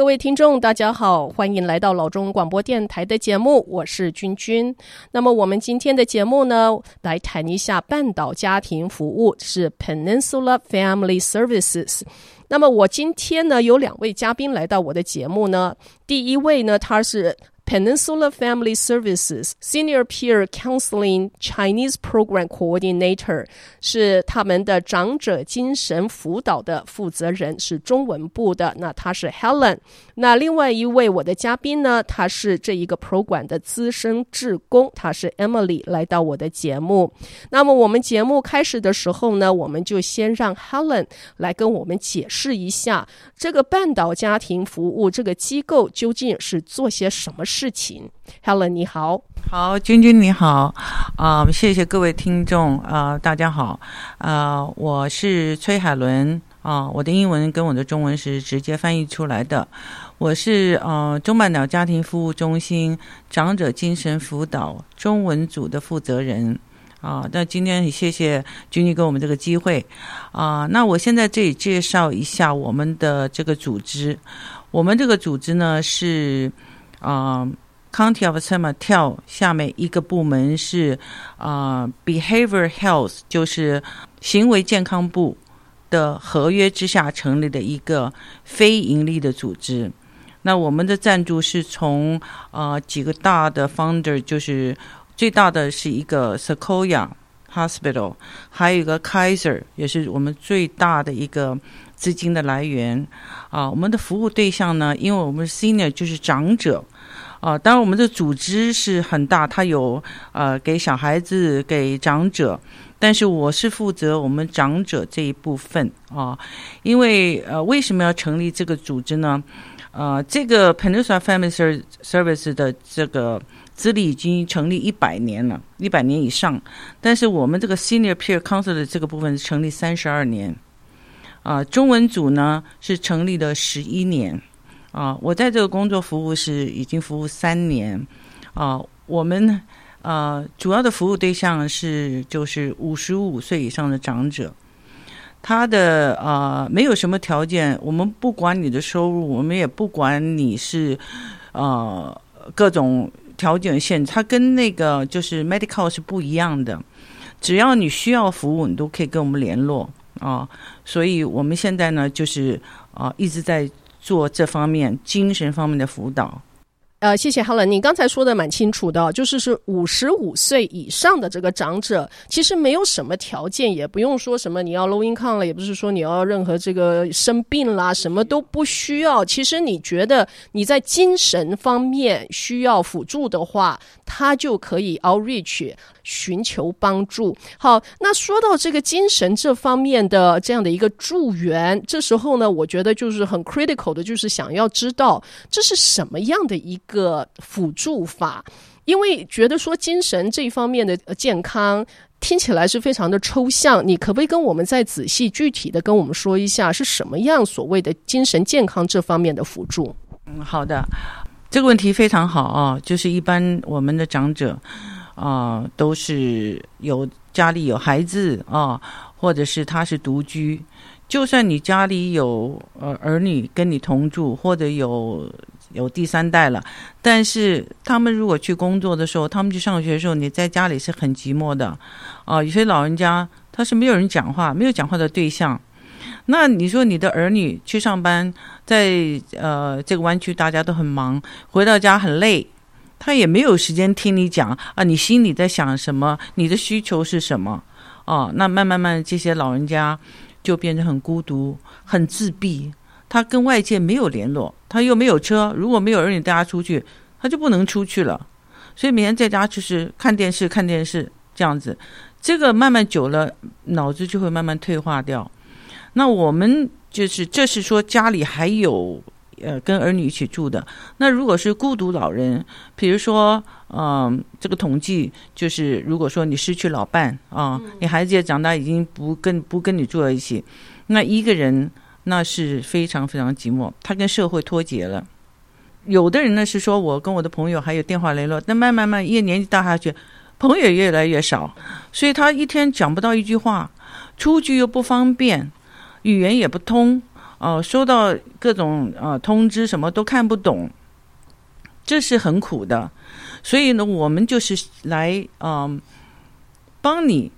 各位听众，大家好，欢迎来到老中广播电台的节目，我是君君。那么我们今天的节目呢，来谈一下半岛家庭服务，是 Peninsula Family Services。那么我今天呢，有两位嘉宾来到我的节目呢，第一位呢，他是。Peninsula Family Services Senior Peer Counseling Chinese Program Coordinator 是他们的长者精神辅导的负责人，是中文部的。那他是 Helen。 那另外一位我的嘉宾呢，他是这一个 program 的资深志工，他是 Emily 来到我的节目。那么我们节目开始的时候呢，我们就先让 Helen 来跟我们解释一下这个半岛家庭服务这个机构究竟是做些什么事。情，Helen 你好，好，君君你好，啊、谢谢各位听众，啊、大家好，啊、我是崔海伦，啊、我的英文跟我的中文是直接翻译出来的，我是呃中半岛家庭服务中心长者精神辅导中文组的负责人，啊、那今天很谢谢君君给我们这个机会，啊、那我现在这里介绍一下我们的这个组织，我们这个组织呢是。啊、County of San Mateo 下面一个部门是啊、Behavior Health 就是行为健康部的合约之下成立的一个非盈利的组织。那我们的赞助是从啊、几个大的 founder，就是最大的是一个 Sequoia Hospital，还有一个 Kaiser，也是我们最大的一个资金的来源。啊，我们的服务对象呢，因为我们 Senior 就是长者。啊，当然我们的组织是很大，它有呃给小孩子、给长者，但是我是负责我们长者这一部分啊。因为呃，为什么要成立这个组织呢？呃，这个 Peninsula Family Service 的这个资历已经成立一百年了，一百年以上。但是我们这个 Senior Peer Counsel 的这个部分是成立三十二年，啊，中文组呢是成立了十一年。啊，我在这个工作服务是已经服务三年，啊，我们呃主要的服务对象是就是五十五岁以上的长者，他的呃没有什么条件，我们不管你的收入，我们也不管你是呃各种条件限制，他跟那个就是 medical 是不一样的，只要你需要服务，你都可以跟我们联络啊，所以我们现在呢就是啊一直在。做这方面精神方面的辅导。呃，谢谢 Helen，你刚才说的蛮清楚的，就是是五十五岁以上的这个长者，其实没有什么条件，也不用说什么你要 low income 了，也不是说你要任何这个生病啦，什么都不需要。其实你觉得你在精神方面需要辅助的话，他就可以 outreach 寻求帮助。好，那说到这个精神这方面的这样的一个助援，这时候呢，我觉得就是很 critical 的，就是想要知道这是什么样的一个。辅助法，因为觉得说精神这一方面的健康听起来是非常的抽象，你可不可以跟我们再仔细具体的跟我们说一下是什么样所谓的精神健康这方面的辅助？嗯，好的，这个问题非常好啊，就是一般我们的长者啊，都是有家里有孩子啊，或者是他是独居，就算你家里有呃儿女跟你同住，或者有。有第三代了，但是他们如果去工作的时候，他们去上学的时候，你在家里是很寂寞的，啊、有些老人家他是没有人讲话，没有讲话的对象。那你说你的儿女去上班，在呃这个湾区大家都很忙，回到家很累，他也没有时间听你讲啊，你心里在想什么，你的需求是什么？哦、那慢慢慢这些老人家就变成很孤独、很自闭。他跟外界没有联络，他又没有车，如果没有人你带他出去，他就不能出去了。所以每天在家就是看电视，看电视这样子，这个慢慢久了，脑子就会慢慢退化掉。那我们就是，这是说家里还有呃跟儿女一起住的。那如果是孤独老人，比如说，嗯、呃，这个统计就是，如果说你失去老伴啊、呃，你孩子也长大，已经不跟不跟你住在一起，那一个人。那是非常非常寂寞，他跟社会脱节了。有的人呢是说，我跟我的朋友还有电话联络，但慢慢慢，越年纪大下去，朋友也越来越少，所以他一天讲不到一句话，出去又不方便，语言也不通哦、呃，收到各种呃通知，什么都看不懂，这是很苦的。所以呢，我们就是来嗯、帮你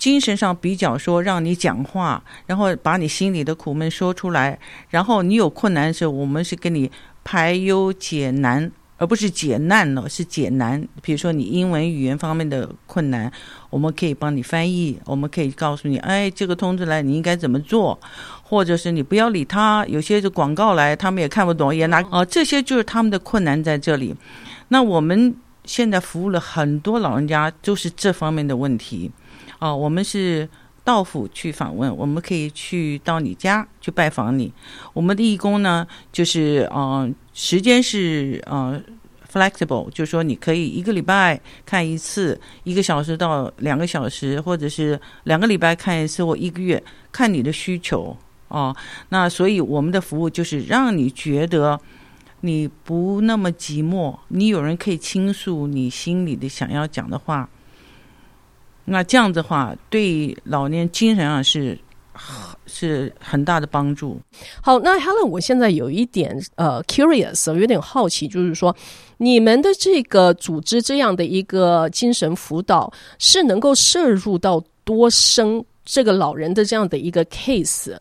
精神上比较说，让你讲话，然后把你心里的苦闷说出来，然后你有困难的时候，我们是给你排忧解难。而不是解难了，是解难。比如说你英文语言方面的困难，我们可以帮你翻译，我们可以告诉你，哎，这个通知来你应该怎么做，或者是你不要理他。有些是广告来，他们也看不懂，也拿哦，这些就是他们的困难在这里。那我们现在服务了很多老人家，就是这方面的问题。哦，我们是到府去访问，我们可以去到你家去拜访你。我们的义工呢，就是嗯。呃时间是呃 flexible，就是说你可以一个礼拜看一次，一个小时到两个小时，或者是两个礼拜看一次或一个月，看你的需求哦。那所以我们的服务就是让你觉得你不那么寂寞，你有人可以倾诉你心里的想要讲的话。那这样子话，对老年精神上是。是很大的帮助。好，那 Helen，我现在有一点呃 curious，有点好奇，就是说你们的这个组织这样的一个精神辅导是能够摄入到多深这个老人的这样的一个 case？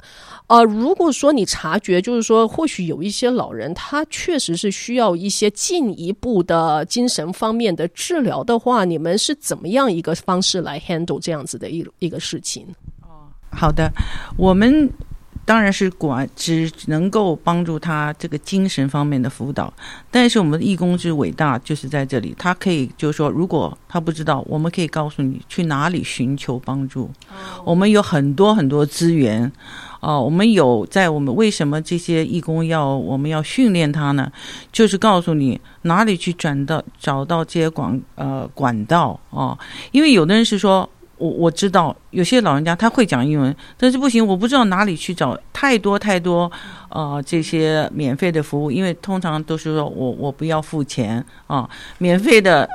呃，如果说你察觉，就是说或许有一些老人他确实是需要一些进一步的精神方面的治疗的话，你们是怎么样一个方式来 handle 这样子的一一个事情？好的，我们当然是管只能够帮助他这个精神方面的辅导，但是我们的义工之伟大就是在这里，他可以就是说，如果他不知道，我们可以告诉你去哪里寻求帮助。我们有很多很多资源啊，我们有在我们为什么这些义工要我们要训练他呢？就是告诉你哪里去转到找到这些管呃管道啊，因为有的人是说。我我知道有些老人家他会讲英文，但是不行，我不知道哪里去找太多太多，呃，这些免费的服务，因为通常都是说我我不要付钱啊，免费的，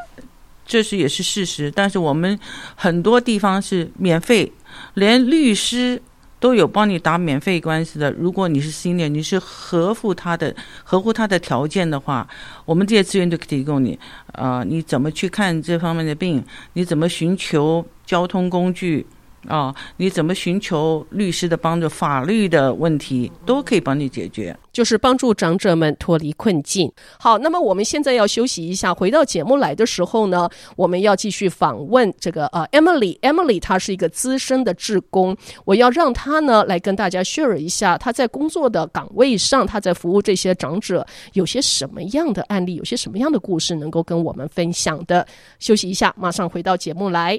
这是也是事实，但是我们很多地方是免费，连律师。都有帮你打免费官司的。如果你是 senior，你是合乎他的合乎他的条件的话，我们这些资源都可以提供你。啊、你怎么去看这方面的病？你怎么寻求交通工具？啊、你怎么寻求律师的帮助？法律的问题都可以帮你解决，就是帮助长者们脱离困境。好，那么我们现在要休息一下，回到节目来的时候呢，我们要继续访问这个呃 Emily。Emily 她是一个资深的志工，我要让她呢来跟大家 share 一下她在工作的岗位上，她在服务这些长者有些什么样的案例，有些什么样的故事能够跟我们分享的。休息一下，马上回到节目来。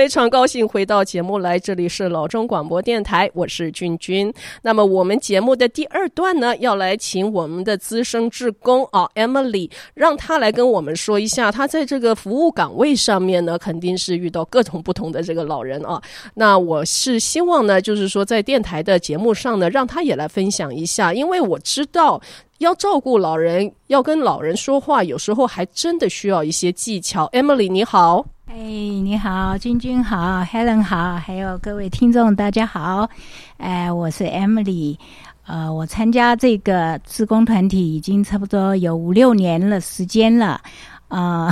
非常高兴回到节目来，这里是老中广播电台，我是君君。那么我们节目的第二段呢，要来请我们的资深志工啊，Emily，让她来跟我们说一下，她在这个服务岗位上面呢，肯定是遇到各种不同的这个老人啊。那我是希望呢，就是说在电台的节目上呢，让她也来分享一下，因为我知道要照顾老人，要跟老人说话，有时候还真的需要一些技巧。Emily，你好。哎，你好，君君好，Helen 好，还有各位听众，大家好。哎，我是 Emily，呃，我参加这个志工团体已经差不多有五六年了时间了。呃，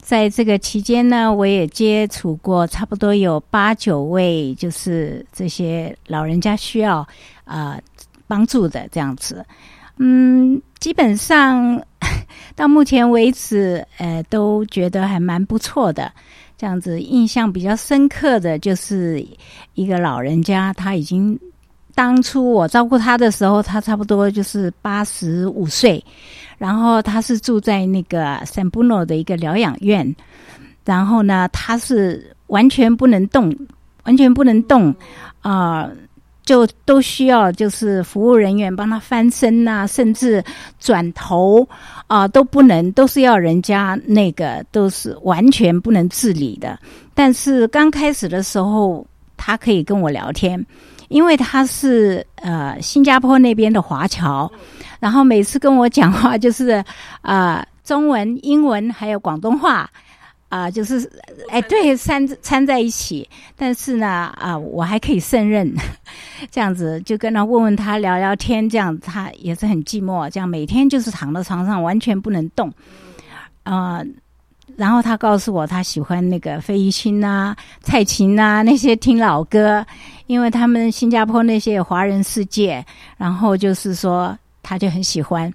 在这个期间呢，我也接触过差不多有八九位，就是这些老人家需要呃帮助的这样子。嗯，基本上 到目前为止，呃，都觉得还蛮不错的。这样子印象比较深刻的就是一个老人家，他已经当初我照顾他的时候，他差不多就是八十五岁，然后他是住在那个 San Bruno 的一个疗养院，然后呢，他是完全不能动，完全不能动啊。就都需要，就是服务人员帮他翻身呐、甚至转头啊、都不能，都是要人家那个，都是完全不能自理的。但是刚开始的时候，他可以跟我聊天，因为他是呃新加坡那边的华侨，然后每次跟我讲话就是啊、呃、中文、英文还有广东话啊、就是哎，对，掺掺在一起。但是呢，啊、我还可以胜任，这样子就跟他问问他聊聊天，这样他也是很寂寞，这样每天就是躺在床上完全不能动，啊、然后他告诉我，他喜欢那个费玉清啊、蔡琴啊那些听老歌，因为他们新加坡那些华人世界，然后就是说他就很喜欢，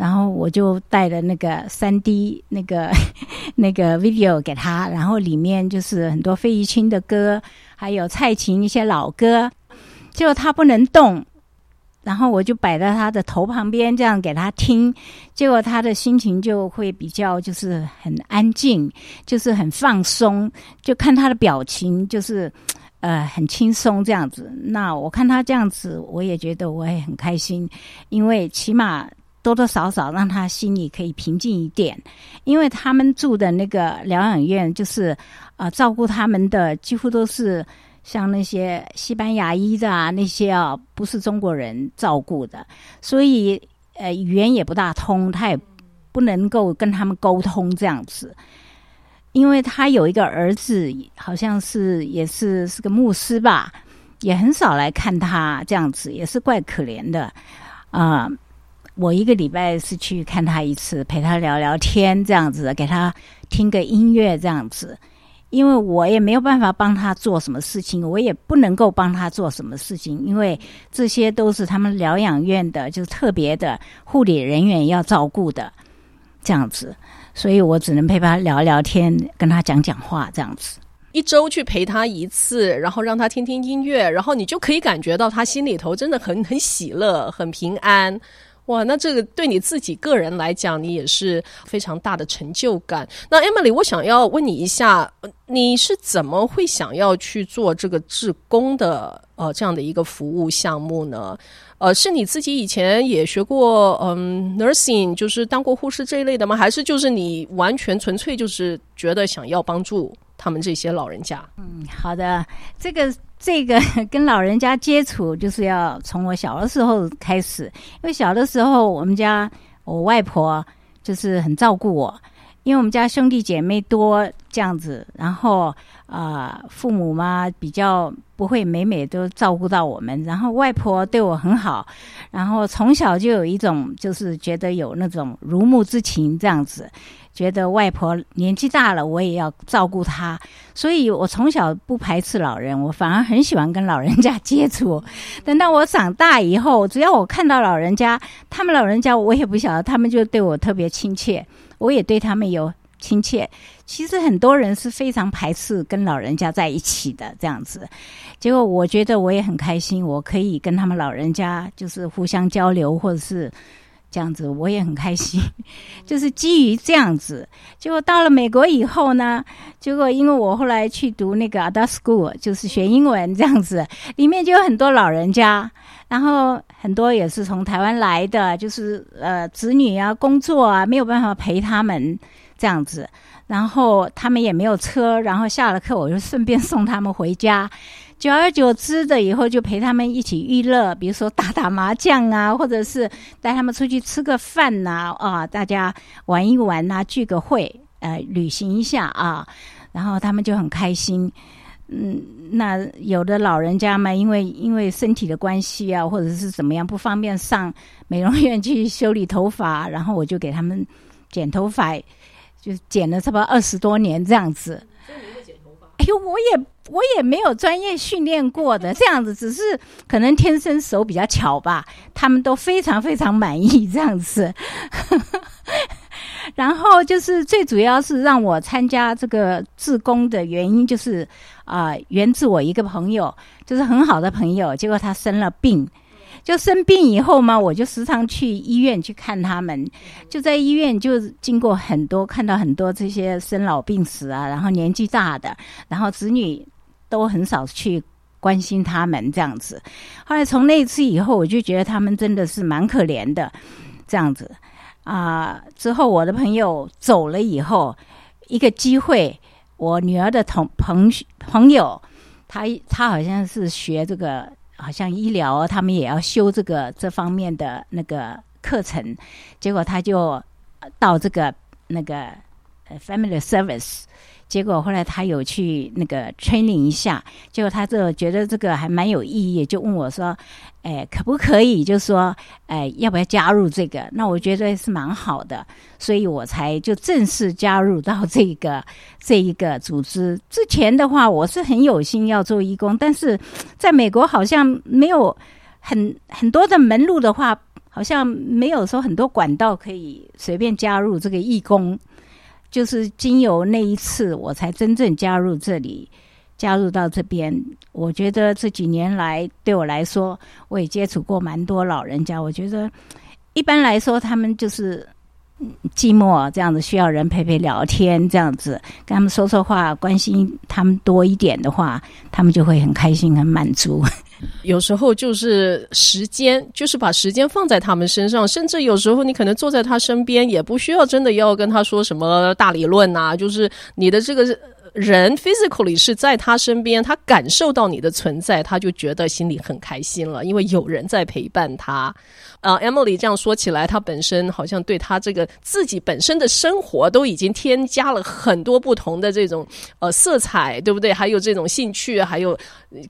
然后我就带了那个 3D 那个 那个 video 给他，然后里面就是很多费玉清的歌，还有蔡琴一些老歌，结果他不能动。然后我就摆在他的头旁边，这样给他听，结果他的心情就会比较就是很安静，就是很放松，就看他的表情就是呃很轻松这样子。那我看他这样子，我也觉得我也很开心，因为起码多多少少让他心里可以平静一点。因为他们住的那个疗养院，就是啊、照顾他们的几乎都是。像那些西班牙裔的啊，那些啊不是中国人照顾的，所以呃语言也不大通，他也不能够跟他们沟通这样子。因为他有一个儿子，好像是也是是个牧师吧，也很少来看他这样子，也是怪可怜的啊、我一个礼拜是去看他一次，陪他聊聊天这样子，给他听个音乐这样子。因为我也没有办法帮他做什么事情，我也不能够帮他做什么事情，因为这些都是他们疗养院的，就是特别的护理人员要照顾的，这样子，所以我只能陪他聊聊天，跟他讲讲话，这样子。一周去陪他一次，然后让他听听音乐，然后你就可以感觉到他心里头真的很很喜乐，很平安。哇，那这个对你自己个人来讲，你也是非常大的成就感。那 Emily，我想要问你一下，你是怎么会想要去做这个志工的呃这样的一个服务项目呢？呃，是你自己以前也学过嗯 nursing，就是当过护士这一类的吗？还是就是你完全纯粹就是觉得想要帮助他们这些老人家？嗯，好的，这个。这个 跟老人家接触，就是要从我小的时候开始。因为小的时候，我们家我外婆就是很照顾我，因为我们家兄弟姐妹多这样子，然后啊、父母嘛比较不会每每都照顾到我们，然后外婆对我很好，然后从小就有一种就是觉得有那种如母之情这样子。觉得外婆年纪大了，我也要照顾她，所以我从小不排斥老人，我反而很喜欢跟老人家接触。等到我长大以后，只要我看到老人家，他们老人家我也不晓得，他们就对我特别亲切，我也对他们有亲切。其实很多人是非常排斥跟老人家在一起的这样子，结果我觉得我也很开心，我可以跟他们老人家就是互相交流，或者是。这样子我也很开心，就是基于这样子，结果到了美国以后呢，结果因为我后来去读那个 Adult School，就是学英文这样子，里面就有很多老人家，然后很多也是从台湾来的，就是呃子女啊工作啊没有办法陪他们这样子，然后他们也没有车，然后下了课我就顺便送他们回家。久而久之的以后，就陪他们一起娱乐，比如说打打麻将啊，或者是带他们出去吃个饭呐，啊，大家玩一玩呐，聚个会，呃，旅行一下啊，然后他们就很开心。嗯，那有的老人家嘛，因为因为身体的关系啊，或者是怎么样不方便上美容院去修理头发，然后我就给他们剪头发，就剪了差不多二十多年这样子。哎呦，我也我也没有专业训练过的，这样子只是可能天生手比较巧吧。他们都非常非常满意这样子。然后就是最主要是让我参加这个自工的原因，就是啊、源自我一个朋友，就是很好的朋友，结果他生了病。就生病以后嘛，我就时常去医院去看他们。就在医院，就经过很多，看到很多这些生老病死啊，然后年纪大的，然后子女都很少去关心他们这样子。后来从那次以后，我就觉得他们真的是蛮可怜的，这样子啊。之后我的朋友走了以后，一个机会，我女儿的同朋朋友，他他好像是学这个。好像医疗，他们也要修这个这方面的那个课程，结果他就到这个那个 family service。结果后来他有去那个 training 一下，结果他就觉得这个还蛮有意义，就问我说：“哎，可不可以？就是说，哎，要不要加入这个？”那我觉得是蛮好的，所以我才就正式加入到这个这一个组织。之前的话，我是很有心要做义工，但是在美国好像没有很很多的门路的话，好像没有说很多管道可以随便加入这个义工。就是经由那一次，我才真正加入这里，加入到这边。我觉得这几年来，对我来说，我也接触过蛮多老人家。我觉得一般来说，他们就是寂寞这样子，需要人陪陪聊天，这样子跟他们说说话，关心他们多一点的话，他们就会很开心、很满足。有时候就是时间，就是把时间放在他们身上，甚至有时候你可能坐在他身边，也不需要真的要跟他说什么大理论呐，就是你的这个。人 physically 是在他身边，他感受到你的存在，他就觉得心里很开心了，因为有人在陪伴他。啊、，Emily 这样说起来，他本身好像对他这个自己本身的生活都已经添加了很多不同的这种呃色彩，对不对？还有这种兴趣，还有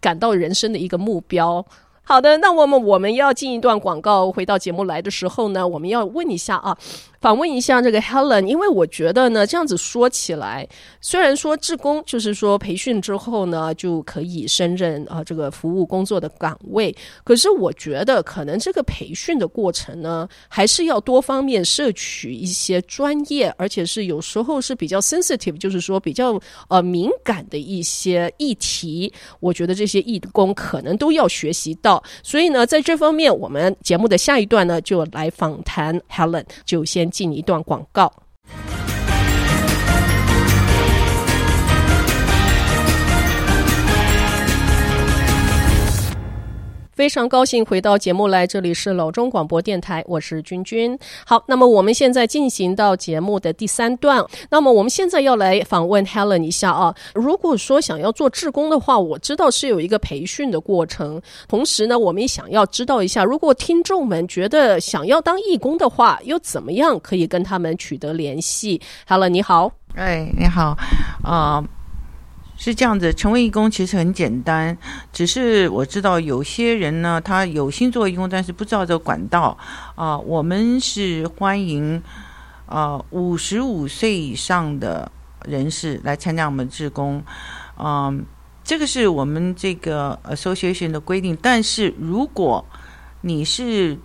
感到人生的一个目标。好的，那我们我们要进一段广告，回到节目来的时候呢，我们要问一下啊。访问一下这个 Helen，因为我觉得呢，这样子说起来，虽然说志工就是说培训之后呢，就可以胜任啊这个服务工作的岗位，可是我觉得可能这个培训的过程呢，还是要多方面摄取一些专业，而且是有时候是比较 sensitive，就是说比较呃敏感的一些议题，我觉得这些义工可能都要学习到。所以呢，在这方面，我们节目的下一段呢，就来访谈 Helen，就先。进一段广告。非常高兴回到节目来，这里是老中广播电台，我是君君。好，那么我们现在进行到节目的第三段。那么我们现在要来访问 Helen 一下啊。如果说想要做志工的话，我知道是有一个培训的过程。同时呢，我们也想要知道一下，如果听众们觉得想要当义工的话，又怎么样可以跟他们取得联系？Helen 你好，哎，你好，啊、是这样子，成为义工其实很简单，只是我知道有些人呢，他有心做义工，但是不知道这个管道啊、我们是欢迎啊五十五岁以上的人士来参加我们志工，嗯、这个是我们这个 association 的规定。但是如果你是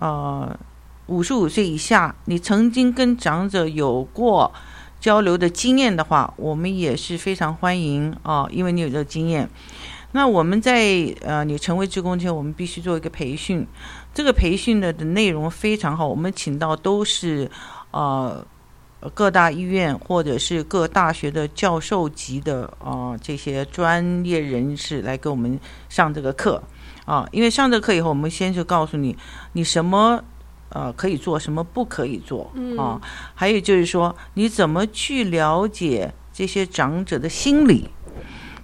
呃五十五岁以下，你曾经跟长者有过。交流的经验的话，我们也是非常欢迎啊、因为你有这个经验。那我们在呃，你成为职工前，我们必须做一个培训。这个培训的的内容非常好，我们请到都是呃各大医院或者是各大学的教授级的啊、呃、这些专业人士来给我们上这个课啊。因为上这个课以后，我们先就告诉你你什么。呃，可以做什么？不可以做啊？还有就是说，你怎么去了解这些长者的心理？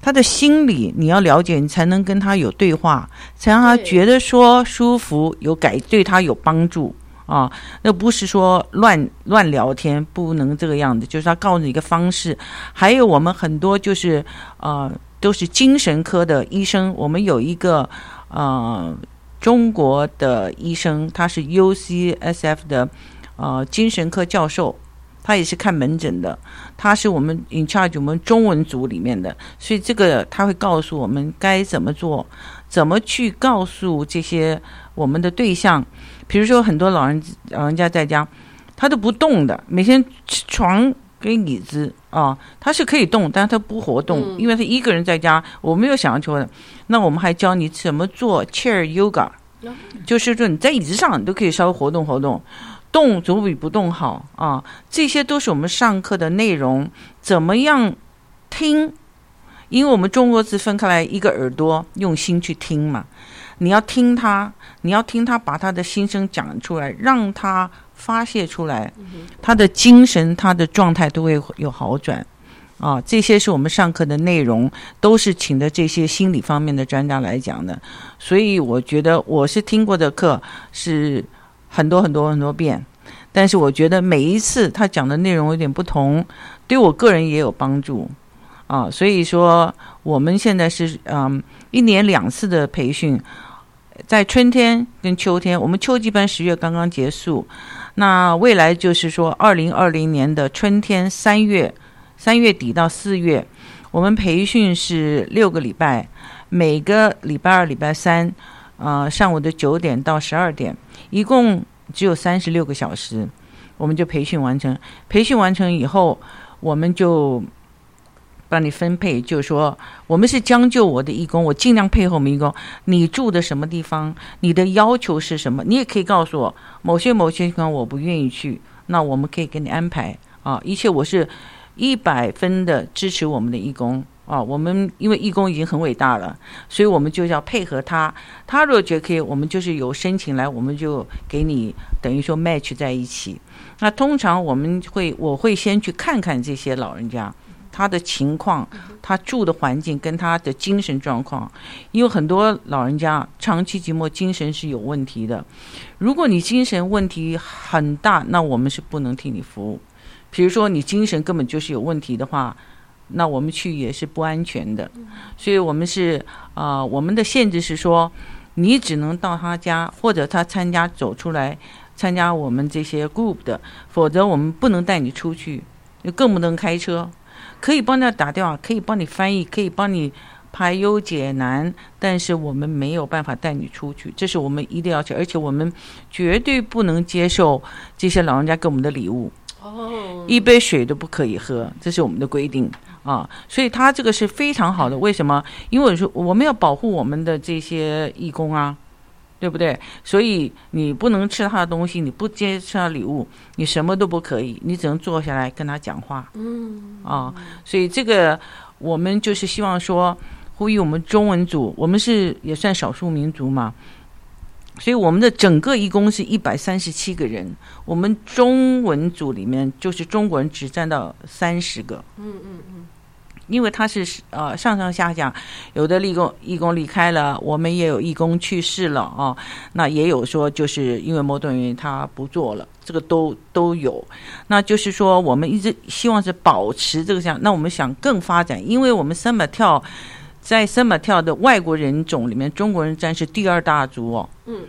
他的心理你要了解，你才能跟他有对话，才让他觉得说舒服，有改对他有帮助啊。那不是说乱乱聊天，不能这个样子。就是他告诉你一个方式。还有我们很多就是呃，都是精神科的医生，我们有一个呃。中国的医生，他是 UCSF 的呃精神科教授，他也是看门诊的，他是我们 in charge 我们中文组里面的，所以这个他会告诉我们该怎么做，怎么去告诉这些我们的对象，比如说很多老人老人家在家，他都不动的，每天床跟椅子啊，他是可以动，但是他不活动，因为他一个人在家，我没有想要求的。那我们还教你怎么做 chair yoga，就是说你在椅子上你都可以稍微活动活动，动总比不动好啊。这些都是我们上课的内容。怎么样听？因为我们中国字分开来，一个耳朵用心去听嘛。你要听他，你要听他把他的心声讲出来，让他发泄出来，他的精神、他的状态都会有好转。啊，这些是我们上课的内容，都是请的这些心理方面的专家来讲的，所以我觉得我是听过的课是很多很多很多遍。但是我觉得每一次他讲的内容有点不同，对我个人也有帮助啊。所以说，我们现在是嗯一年两次的培训，在春天跟秋天，我们秋季班十月刚刚结束，那未来就是说二零二零年的春天三月三月底到四月，我们培训是六个礼拜，每个礼拜二、礼拜三。呃，上午的九点到十二点，一共只有三十六个小时，我们就培训完成。培训完成以后，我们就帮你分配，就是说，我们是将就我的义工，我尽量配合我们义工。你住的什么地方？你的要求是什么？你也可以告诉我，某些某些地方我不愿意去，那我们可以给你安排啊。一切我是一百分的支持我们的义工。啊，我们因为义工已经很伟大了，所以我们就要配合他。他如果觉得可以，我们就是有申请来，我们就给你等于说 match 在一起。那通常我们会，我会先去看看这些老人家他的情况，他住的环境跟他的精神状况。因为很多老人家长期寂寞，精神是有问题的。如果你精神问题很大，那我们是不能替你服务。比如说你精神根本就是有问题的话。那我们去也是不安全的，所以我们是啊、呃，我们的限制是说，你只能到他家或者他参加走出来参加我们这些 group 的，否则我们不能带你出去，更不能开车。可以帮他打电话，可以帮你翻译，可以帮你排忧解难，但是我们没有办法带你出去，这是我们一定要求，而且我们绝对不能接受这些老人家给我们的礼物，哦，一杯水都不可以喝，这是我们的规定。啊，所以他这个是非常好的。为什么？因为说我们要保护我们的这些义工啊，对不对？所以你不能吃他的东西，你不接受他礼物，你什么都不可以，你只能坐下来跟他讲话。嗯，啊，所以这个我们就是希望说，呼吁我们中文组，我们是也算少数民族嘛，所以我们的整个义工是一百三十七个人，我们中文组里面就是中国人只占到三十个。嗯嗯嗯。因为他是呃上上下下，有的义工义工离开了，我们也有义工去世了啊、那也有说就是因为某种原因他不做了，这个都都有。那就是说我们一直希望是保持这个像，那我们想更发展，因为我们三马跳在三马跳的外国人种里面，中国人占是第二大族哦。嗯，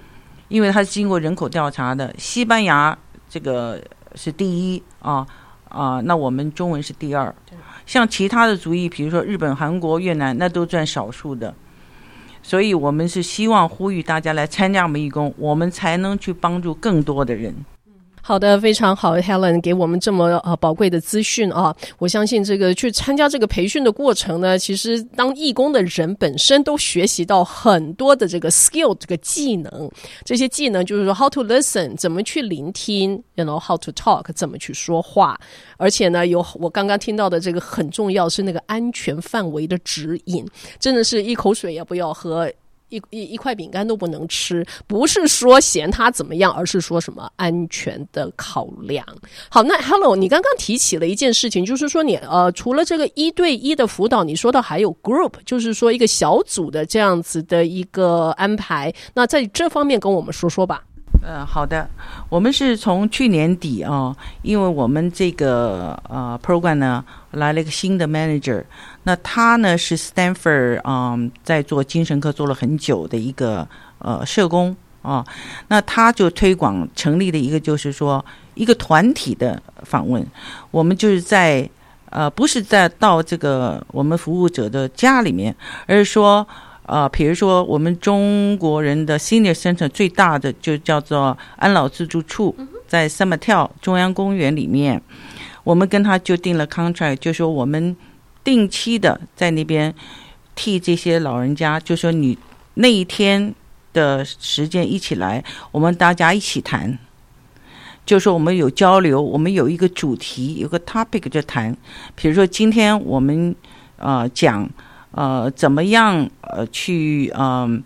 因为他是经过人口调查的，西班牙这个是第一啊啊，那我们中文是第二。像其他的族裔，比如说日本、韩国、越南，那都占少数的，所以我们是希望呼吁大家来参加我们义工，我们才能去帮助更多的人。好的，非常好，Helen 给我们这么呃宝贵的资讯啊！我相信这个去参加这个培训的过程呢，其实当义工的人本身都学习到很多的这个 skill 这个技能，这些技能就是说 how to listen 怎么去聆听，you know how to talk 怎么去说话，而且呢，有我刚刚听到的这个很重要是那个安全范围的指引，真的是一口水也不要喝。一一一块饼干都不能吃，不是说嫌它怎么样，而是说什么安全的考量。好，那 Hello，你刚刚提起了一件事情，就是说你呃，除了这个一对一的辅导，你说到还有 group，就是说一个小组的这样子的一个安排。那在这方面跟我们说说吧。呃，好的，我们是从去年底啊、因为我们这个呃 program 呢来了一个新的 manager，那他呢是 Stanford 嗯在做精神科做了很久的一个呃社工啊、那他就推广成立的一个就是说一个团体的访问，我们就是在呃不是在到这个我们服务者的家里面，而是说。啊、呃，比如说我们中国人的 Senior Center 最大的就叫做安老自助处，在萨马跳中央公园里面，我们跟他就定了 contract，就说我们定期的在那边替这些老人家，就说你那一天的时间一起来，我们大家一起谈，就说我们有交流，我们有一个主题，有个 topic 就谈，比如说今天我们呃讲。呃，怎么样？呃，去嗯、呃，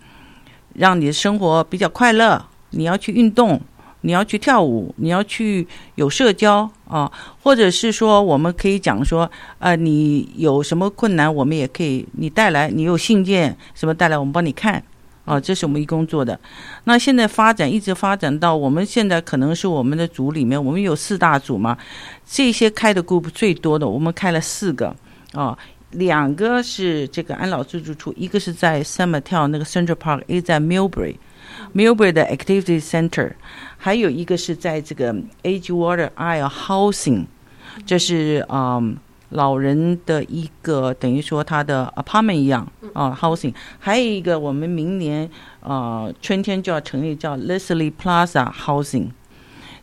让你的生活比较快乐。你要去运动，你要去跳舞，你要去有社交啊、或者是说，我们可以讲说，呃，你有什么困难，我们也可以你带来，你有信件什么带来，我们帮你看啊，这是我们义工做的。那现在发展一直发展到我们现在可能是我们的组里面，我们有四大组嘛，这些开的 group 最多的，我们开了四个啊，两个是这个安老自助处，一个是在 Summertown 那个 Central Park，一个在 Millbury，Millbury 的 Activity Center，还有一个是在这个 Age Water Isle Housing，这是嗯。老人的一个等于说他的 apartment 一样啊，housing，还有一个我们明年呃春天就要成立叫 Leslie Plaza Housing，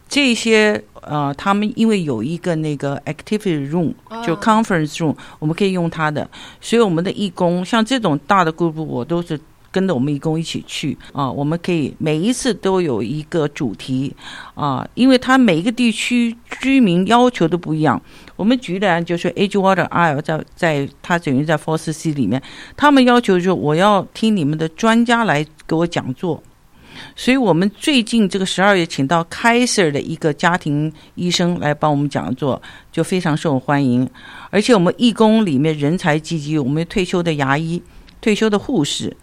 这些呃他们因为有一个那个 activity room 就 conference room，我们可以用它的，所以我们的义工像这种大的 group 我都是。跟着我们义工一起去啊，我们可以每一次都有一个主题啊，因为他每一个地区居民要求都不一样。我们举例就是 Edgewater Isle 在在它等于在 Force C 里面，他们要求就是我要听你们的专家来给我讲座，所以我们最近这个十二月请到 Kaiser 的一个家庭医生来帮我们讲座，就非常受欢迎。而且我们义工里面人才济济，我们退休的牙医、退休的护士。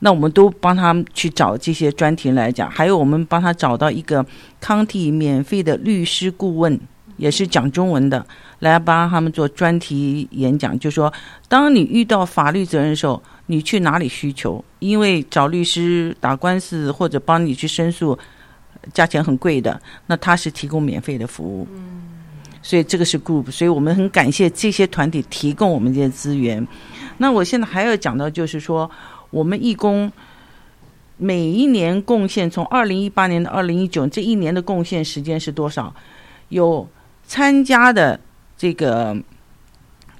那我们都帮他们去找这些专题来讲，还有我们帮他找到一个 County 免费的律师顾问，也是讲中文的，来帮他们做专题演讲。就说，当你遇到法律责任的时候，你去哪里需求？因为找律师打官司或者帮你去申诉，价钱很贵的，那他是提供免费的服务。所以这个是 group，所以我们很感谢这些团体提供我们这些资源。那我现在还要讲到，就是说。我们义工每一年贡献，从二零一八年到二零一九这一年的贡献时间是多少？有参加的这个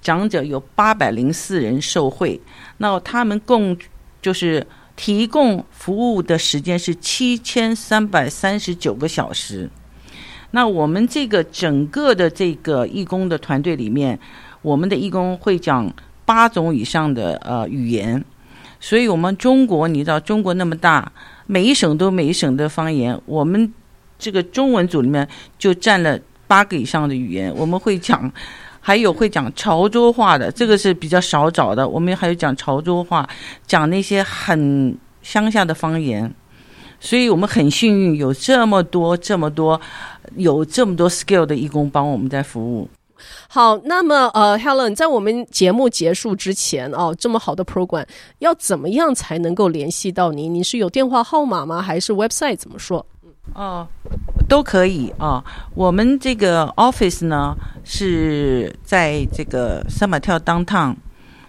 长者有八百零四人受惠，那他们共就是提供服务的时间是七千三百三十九个小时。那我们这个整个的这个义工的团队里面，我们的义工会讲八种以上的呃语言。所以，我们中国，你知道，中国那么大，每一省都每一省的方言。我们这个中文组里面就占了八个以上的语言。我们会讲，还有会讲潮州话的，这个是比较少找的。我们还有讲潮州话，讲那些很乡下的方言。所以我们很幸运，有这么多、这么多、有这么多 skill 的义工帮我们在服务。好，那么呃，Helen，在我们节目结束之前哦，这么好的 program，要怎么样才能够联系到您？你是有电话号码吗？还是 website 怎么说？哦，都可以啊。我们这个 office 呢是在这个三马跳 downtown，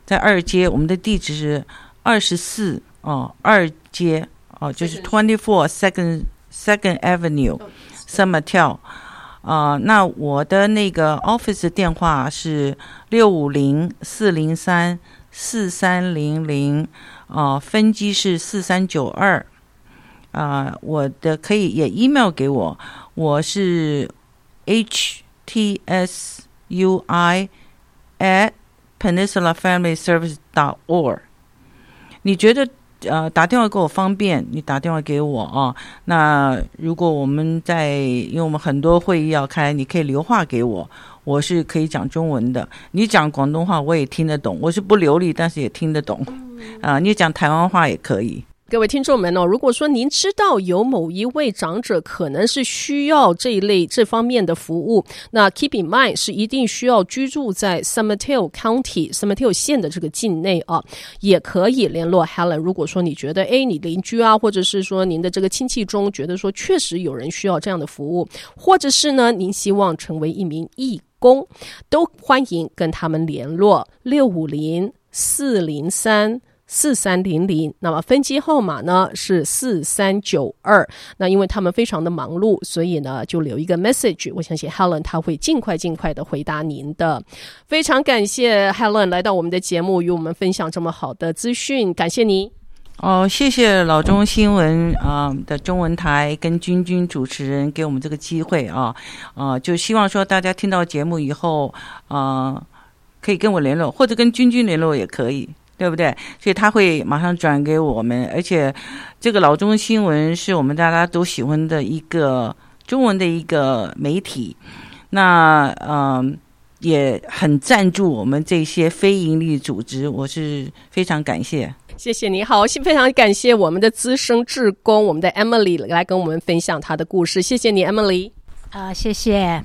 在二街。我们的地址是二十四哦，二街哦，就是 twenty four second second avenue，三马跳。啊，那我的那个 office 电话是六五零四零三四三零零，哦，分机是四三九二。啊，我的可以也 email 给我，我是 h t s u i at peninsula family service dot org，你觉得？呃，打电话给我方便，你打电话给我啊。那如果我们在，因为我们很多会议要开，你可以留话给我，我是可以讲中文的。你讲广东话我也听得懂，我是不流利，但是也听得懂。啊、呃，你讲台湾话也可以。各位听众们哦，如果说您知道有某一位长者可能是需要这一类这方面的服务，那 keep in mind 是一定需要居住在 San Mateo County San Mateo 县的这个境内啊，也可以联络 Helen。如果说你觉得诶，你邻居啊，或者是说您的这个亲戚中觉得说确实有人需要这样的服务，或者是呢您希望成为一名义工，都欢迎跟他们联络六五零四零三。四三零零，那么分机号码呢是四三九二。那因为他们非常的忙碌，所以呢就留一个 message。我相信 Helen 他会尽快尽快的回答您的。非常感谢 Helen 来到我们的节目，与我们分享这么好的资讯，感谢您。哦，谢谢老中新闻啊、的中文台跟君君主持人给我们这个机会啊啊、就希望说大家听到节目以后啊、呃，可以跟我联络，或者跟君君联络也可以。对不对？所以他会马上转给我们，而且这个老中新闻是我们大家都喜欢的一个中文的一个媒体，那嗯、呃、也很赞助我们这些非盈利组织，我是非常感谢。谢谢你好，非常感谢我们的资深志工，我们的 Emily 来跟我们分享她的故事。谢谢你，Emily。啊、呃，谢谢。